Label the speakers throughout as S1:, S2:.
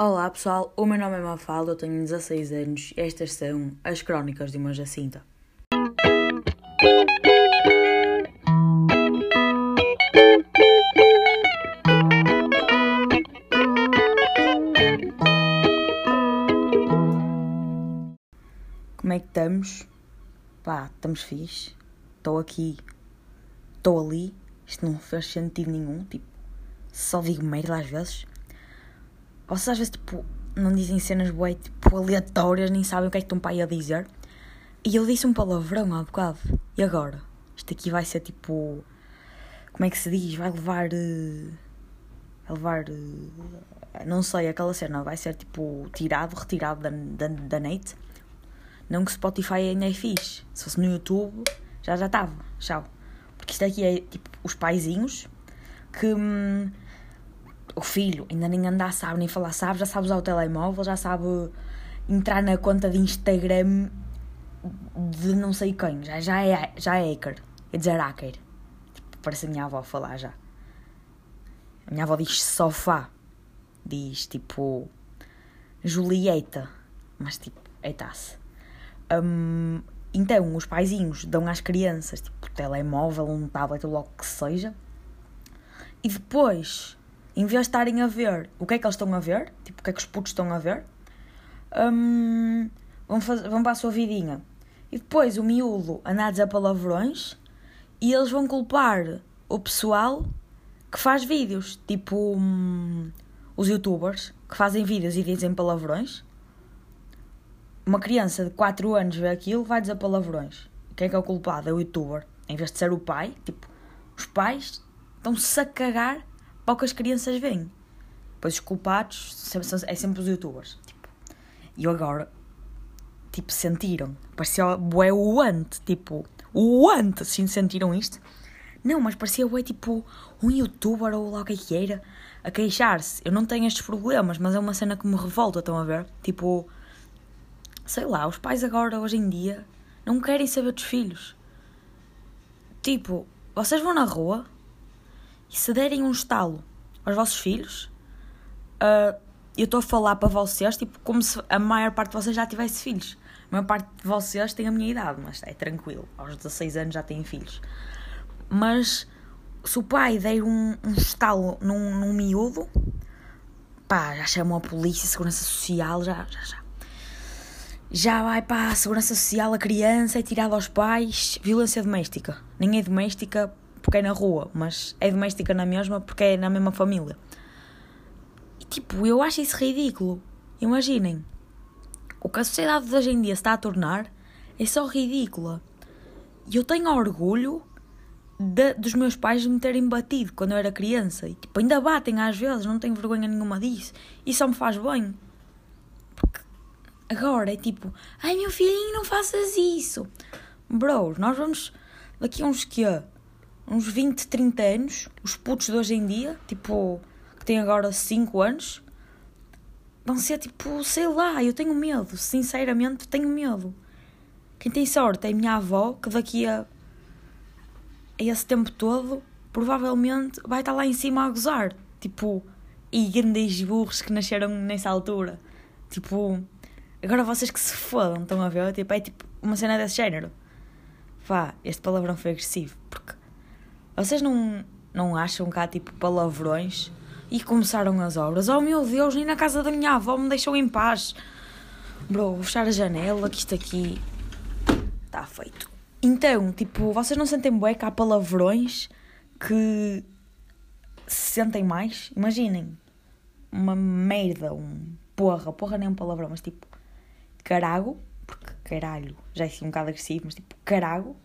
S1: Olá pessoal, o meu nome é Mafalda, eu tenho 16 anos e estas são as Crónicas de uma Jacinta. Como é que estamos? Pá, estamos fixe. Estou aqui, estou ali. Isto não faz sentido nenhum. Tipo, só digo merda às vezes. Vocês às vezes, tipo, não dizem cenas bué, tipo, aleatórias, nem sabem o que é que estão para aí a dizer. E eu disse um palavrão há bocado. E agora? Isto aqui vai ser tipo. Como é que se diz? Vai levar. Uh, vai levar. Uh, não sei, aquela cena vai ser tipo tirado, retirado da, da, da net. Não que Spotify ainda é fixe. Se fosse no YouTube, já já estava. Tchau. Porque isto aqui é tipo os paizinhos que. Hum, o filho ainda nem andar sabe, nem falar sabe, já sabe usar o telemóvel, já sabe entrar na conta de Instagram de não sei quem, já, já, é, já é hacker, é dizer hacker. Tipo, parece a minha avó falar já. A minha avó diz sofá, diz tipo Julieta, mas tipo, eita-se. Um, então, os paizinhos dão às crianças tipo telemóvel, um tablet, ou logo que seja, e depois em vez de estarem a ver o que é que eles estão a ver, tipo, o que é que os putos estão a ver, um, vão, fazer, vão para a sua vidinha. E depois o miúdo anda a dizer palavrões e eles vão culpar o pessoal que faz vídeos, tipo um, os youtubers que fazem vídeos e dizem palavrões. Uma criança de 4 anos vê aquilo, vai dizer palavrões. Quem é que é o culpado? É o youtuber. Em vez de ser o pai, tipo, os pais estão-se a cagar poucas crianças veem. Pois os culpados é sempre os youtubers. Tipo, e agora, tipo, sentiram. Parecia bué o ante, tipo, o ante, assim, sentiram isto? Não, mas parecia bué, tipo, um youtuber ou lá o que é que era, a queixar-se. Eu não tenho estes problemas, mas é uma cena que me revolta, estão a ver? Tipo, sei lá, os pais agora, hoje em dia, não querem saber dos filhos. Tipo, vocês vão na rua e se derem um estalo aos vossos filhos, uh, eu estou a falar para vocês tipo, como se a maior parte de vocês já tivesse filhos. A maior parte de vocês tem a minha idade, mas é tranquilo. Aos 16 anos já têm filhos. Mas se o pai der um, um estalo num, num miúdo, pá, já chamam a polícia, a segurança social, já, já, já. Já vai para a segurança social, a criança é tirada aos pais. Violência doméstica. Nem é doméstica porque é na rua, mas é doméstica na mesma porque é na mesma família. E tipo, eu acho isso ridículo. Imaginem. O que a sociedade de hoje em dia está a tornar é só ridícula. E eu tenho orgulho de, dos meus pais me terem batido quando eu era criança. E tipo, ainda batem às vezes, não tenho vergonha nenhuma disso. E só me faz bem. Porque agora é tipo, ai meu filhinho, não faças isso. Bro, nós vamos daqui a uns que uns 20, 30 anos, os putos de hoje em dia, tipo, que têm agora 5 anos, vão ser tipo, sei lá, eu tenho medo, sinceramente tenho medo. Quem tem sorte é a minha avó, que daqui a, a esse tempo todo, provavelmente vai estar lá em cima a gozar. Tipo, e grandes burros que nasceram nessa altura. Tipo, agora vocês que se fodam, estão a ver? Tipo, é tipo uma cena desse género. Pá, este palavrão foi agressivo, porque vocês não, não acham há tipo palavrões? E começaram as obras. Oh meu Deus, nem na casa da minha avó me deixou em paz. Bro, vou fechar a janela, que isto aqui está feito. Então, tipo, vocês não sentem bué que há palavrões que se sentem mais? Imaginem. Uma merda, um porra. Porra nem é um palavrão, mas tipo, carago. Porque caralho já é assim um bocado agressivo, mas tipo, carago.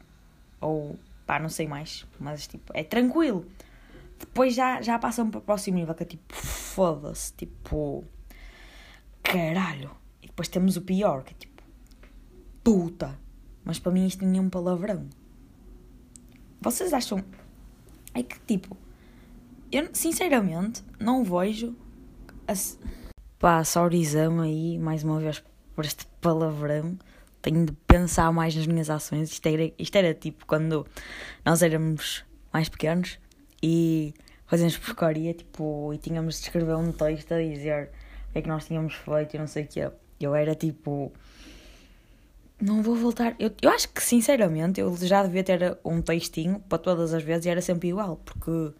S1: Ou pá, não sei mais, mas tipo, é tranquilo. Depois já, já passam para o próximo nível, que é tipo, foda-se, tipo, caralho. E depois temos o pior, que é tipo, puta. Mas para mim isto nem é um palavrão. Vocês acham. É que tipo, eu sinceramente não vejo. A... Pá, aí, mais uma vez, por este palavrão tenho de pensar mais nas minhas ações. Isto era, isto era tipo quando nós éramos mais pequenos e fazíamos porcaria, tipo, e tínhamos de escrever um texto a dizer que é que nós tínhamos feito e não sei o que Eu era tipo. Não vou voltar. Eu, eu acho que, sinceramente, eu já devia ter um textinho para todas as vezes e era sempre igual, porque.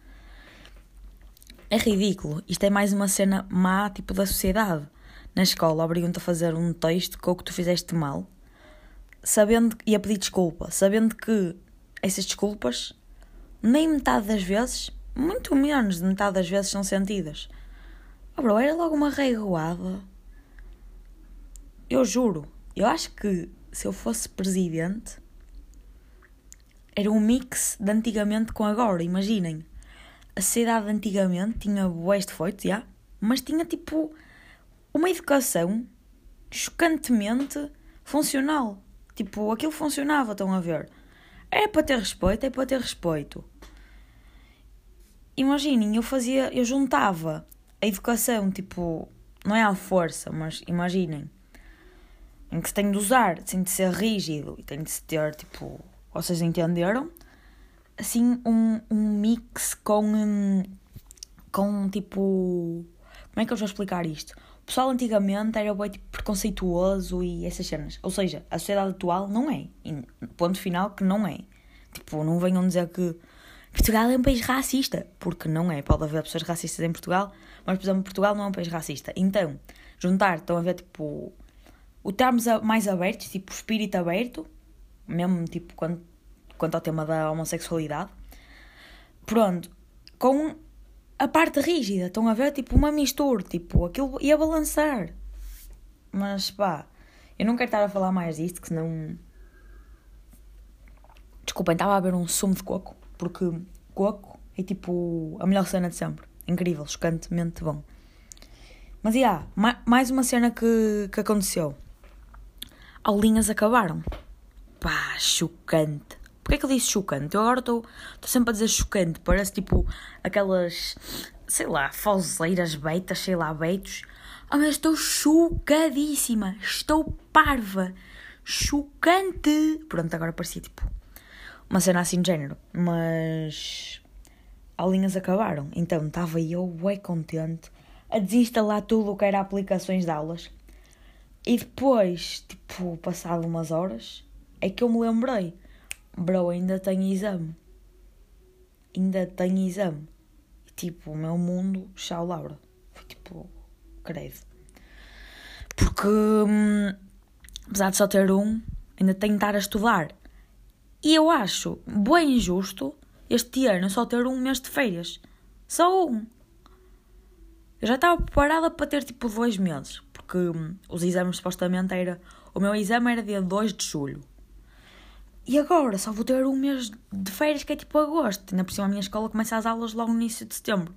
S1: É ridículo. Isto é mais uma cena má, tipo, da sociedade. Na escola obrigam-te a fazer um texto com o que tu fizeste mal, sabendo e a pedir desculpa, sabendo que essas desculpas, nem metade das vezes, muito menos de metade das vezes, são sentidas. Oh, bro, era logo uma regoada. Eu juro, eu acho que se eu fosse presidente, era um mix de antigamente com agora. Imaginem, a sociedade de antigamente tinha boés defeitos, já, mas tinha tipo uma educação chocantemente funcional. Tipo, aquilo funcionava, estão a ver? É para ter respeito, é para ter respeito. Imaginem, eu fazia, eu juntava a educação, tipo, não é à força, mas imaginem, em que se tem de usar, tem de ser rígido e tem de se ter, tipo, vocês entenderam? Assim, um, um mix com, um, com, tipo, como é que eu vou explicar isto? O pessoal antigamente era bem tipo, preconceituoso e essas cenas. Ou seja, a sociedade atual não é. Ponto final que não é. Tipo, não venham dizer que Portugal é um país racista, porque não é. Pode haver pessoas racistas em Portugal, mas, por exemplo, Portugal não é um país racista. Então, juntar, estão a ver, tipo, o termos mais abertos, tipo, espírito aberto, mesmo, tipo, quanto, quanto ao tema da homossexualidade, pronto, com a parte rígida, estão a ver, tipo, uma mistura, tipo, aquilo ia balançar. Mas, pá, eu não quero estar a falar mais disto, que senão... Desculpem, estava a beber um sumo de coco porque coco é tipo a melhor cena de sempre. Incrível, chocantemente bom. Mas, yeah, mais uma cena que, que aconteceu. Aulinhas acabaram. Pá, chocante. Porquê que eu disse chocante? Eu agora estou sempre a dizer chocante. Parece tipo aquelas, sei lá, falseiras beitas, sei lá, beitos. Ah, mas estou chocadíssima. Estou parva. Chocante. Pronto, agora parecia tipo uma cena assim de género. Mas aulinhas acabaram. Então estava eu bem contente a desinstalar tudo o que era aplicações de aulas. E depois, tipo, passado umas horas, é que eu me lembrei. Bro, ainda tenho exame. Ainda tenho exame. E, tipo, o meu mundo, tchau, Laura. Foi tipo, credo. Porque, hum, apesar de só ter um, ainda tenho de estar a estudar. E eu acho bem injusto este ano só ter um mês de férias. Só um. Eu já estava preparada para ter tipo dois meses, porque hum, os exames supostamente era. O meu exame era dia 2 de julho. E agora só vou ter um mês de férias que é tipo agosto. Ainda por cima a minha escola começa as aulas logo no início de setembro.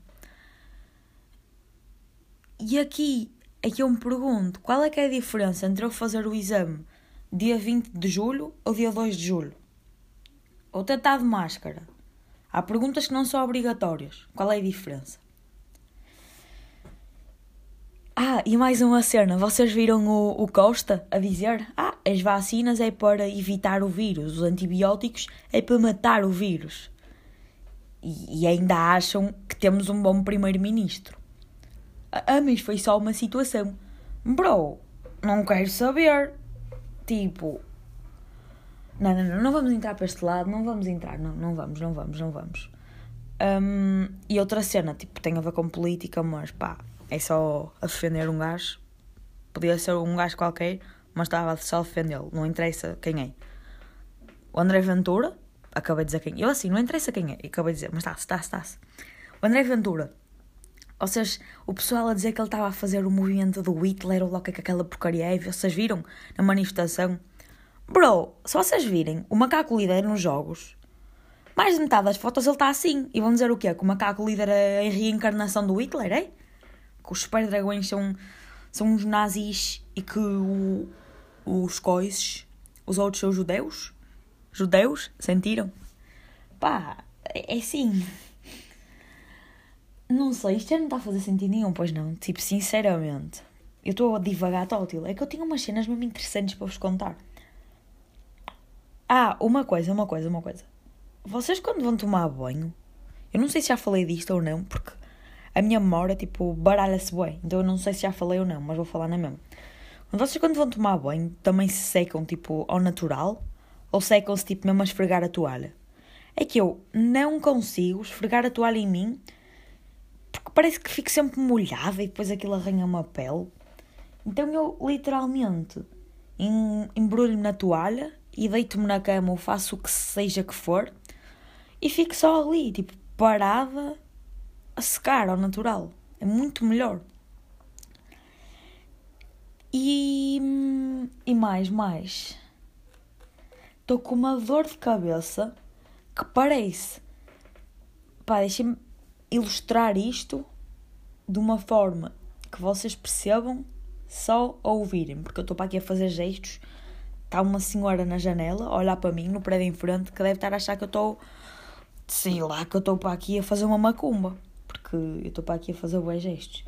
S1: E aqui é eu me pergunto qual é que é a diferença entre eu fazer o exame dia 20 de julho ou dia 2 de julho? ou tratar de máscara. Há perguntas que não são obrigatórias. Qual é a diferença? Ah, e mais uma cena. Vocês viram o, o Costa a dizer: Ah, as vacinas é para evitar o vírus, os antibióticos é para matar o vírus. E, e ainda acham que temos um bom primeiro-ministro. Ah, mas foi só uma situação. Bro, não quero saber. Tipo, não, não, não, não vamos entrar para este lado, não vamos entrar, não, não vamos, não vamos, não vamos. Um, e outra cena, tipo, tem a ver com política, mas pá, é só a defender um gajo. Podia ser um gajo qualquer, mas estava só a defendê-lo, não interessa quem é. O André Ventura, acabei de dizer quem Eu assim, não interessa quem é, acabei de dizer, mas está-se, está-se, está-se. O André Ventura, ou seja, o pessoal a dizer que ele estava a fazer o movimento do Hitler ou logo que aquela porcaria é, vocês viram na manifestação? Bro, se vocês virem o macaco líder nos jogos, mais de metade das fotos ele está assim. E vão dizer o quê? Que o macaco líder é a reencarnação do Hitler, é? Que os super dragões são, são uns nazis e que o, os coises, os outros são judeus? Judeus? Sentiram? Pá, é, é assim. Não sei, isto já não está a fazer sentido nenhum, pois não. Tipo, sinceramente. Eu estou a divagar tótil. É que eu tenho umas cenas mesmo interessantes para vos contar. Ah, uma coisa, uma coisa, uma coisa. Vocês quando vão tomar banho, eu não sei se já falei disto ou não, porque a minha memória, tipo, baralha-se bem. Então eu não sei se já falei ou não, mas vou falar na mesma. Vocês quando vão tomar banho, também se secam, tipo, ao natural? Ou secam-se, tipo, mesmo a esfregar a toalha? É que eu não consigo esfregar a toalha em mim, porque parece que fico sempre molhada e depois aquilo arranha uma pele. Então eu, literalmente, embrulho-me na toalha e deito-me na cama ou faço o que seja que for e fico só ali, tipo, parada a secar ao natural. É muito melhor. E, e mais, mais. Estou com uma dor de cabeça que parece. Pá, deixem-me ilustrar isto de uma forma que vocês percebam só a ouvirem, porque eu estou para aqui a fazer gestos. Está uma senhora na janela a olhar para mim no prédio em frente que deve estar a achar que eu estou, sei lá, que eu estou para aqui a fazer uma macumba porque eu estou para aqui a fazer bons gestos.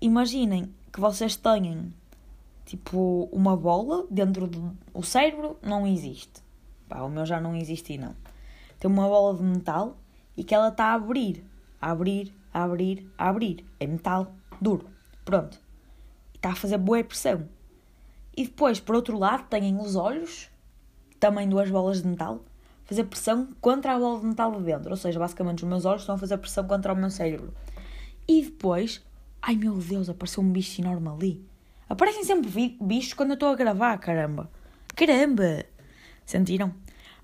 S1: Imaginem que vocês tenham tipo uma bola dentro do cérebro não existe. Pá, o meu já não existe não. Tem uma bola de metal e que ela está a abrir, a abrir, a abrir, a abrir. É metal duro. Pronto. E está a fazer boa pressão. E depois, por outro lado, têm os olhos, também duas bolas de metal, fazer pressão contra a bola de metal de dentro. Ou seja, basicamente os meus olhos estão a fazer pressão contra o meu cérebro. E depois, ai meu Deus, apareceu um bicho enorme ali. Aparecem sempre bichos quando eu estou a gravar, caramba. Caramba! Sentiram?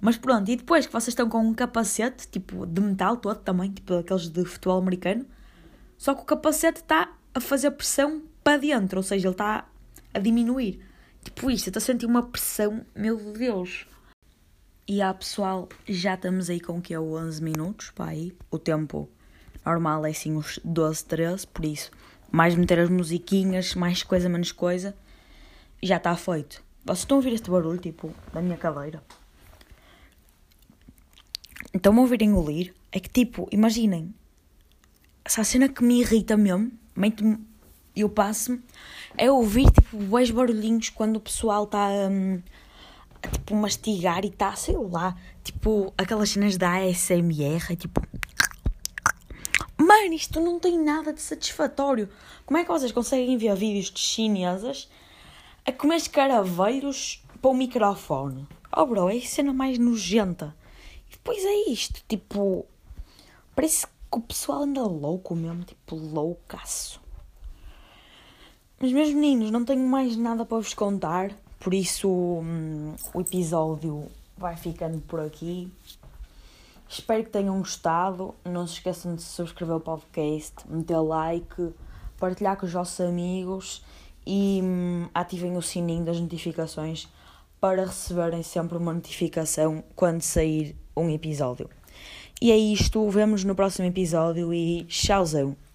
S1: Mas pronto, e depois que vocês estão com um capacete, tipo, de metal todo também, tipo aqueles de futebol americano, só que o capacete está a fazer pressão para dentro, ou seja, ele está a diminuir. Tipo isto, eu estou a sentir uma pressão, meu Deus. E há pessoal, já estamos aí com o que é 11 minutos, pá, aí. O tempo normal é assim uns 12, 13, por isso, mais meter as musiquinhas, mais coisa, menos coisa, já está feito. Vocês estão a ouvir este barulho, tipo, da minha cadeira? Estão a ouvir engolir? É que, tipo, imaginem, essa cena que me irrita mesmo, eu passo-me, é ouvir, tipo, dois barulhinhos quando o pessoal está... Hum, tipo, mastigar e tá, sei lá, tipo, aquelas cenas da ASMR, tipo. Mano, isto não tem nada de satisfatório. Como é que vocês conseguem ver vídeos de chinesas a comer escaravelhos para o microfone? Oh, bro, é a cena mais nojenta. E depois é isto, tipo. Parece que o pessoal anda louco mesmo, tipo, loucaço. Mas, meus meninos, não tenho mais nada para vos contar. Por isso, hum, o episódio vai ficando por aqui. Espero que tenham gostado. Não se esqueçam de subscrever o podcast, meter like, partilhar com os vossos amigos e hum, ativem o sininho das notificações para receberem sempre uma notificação quando sair um episódio. E é isto, vemos no próximo episódio e tchauzão!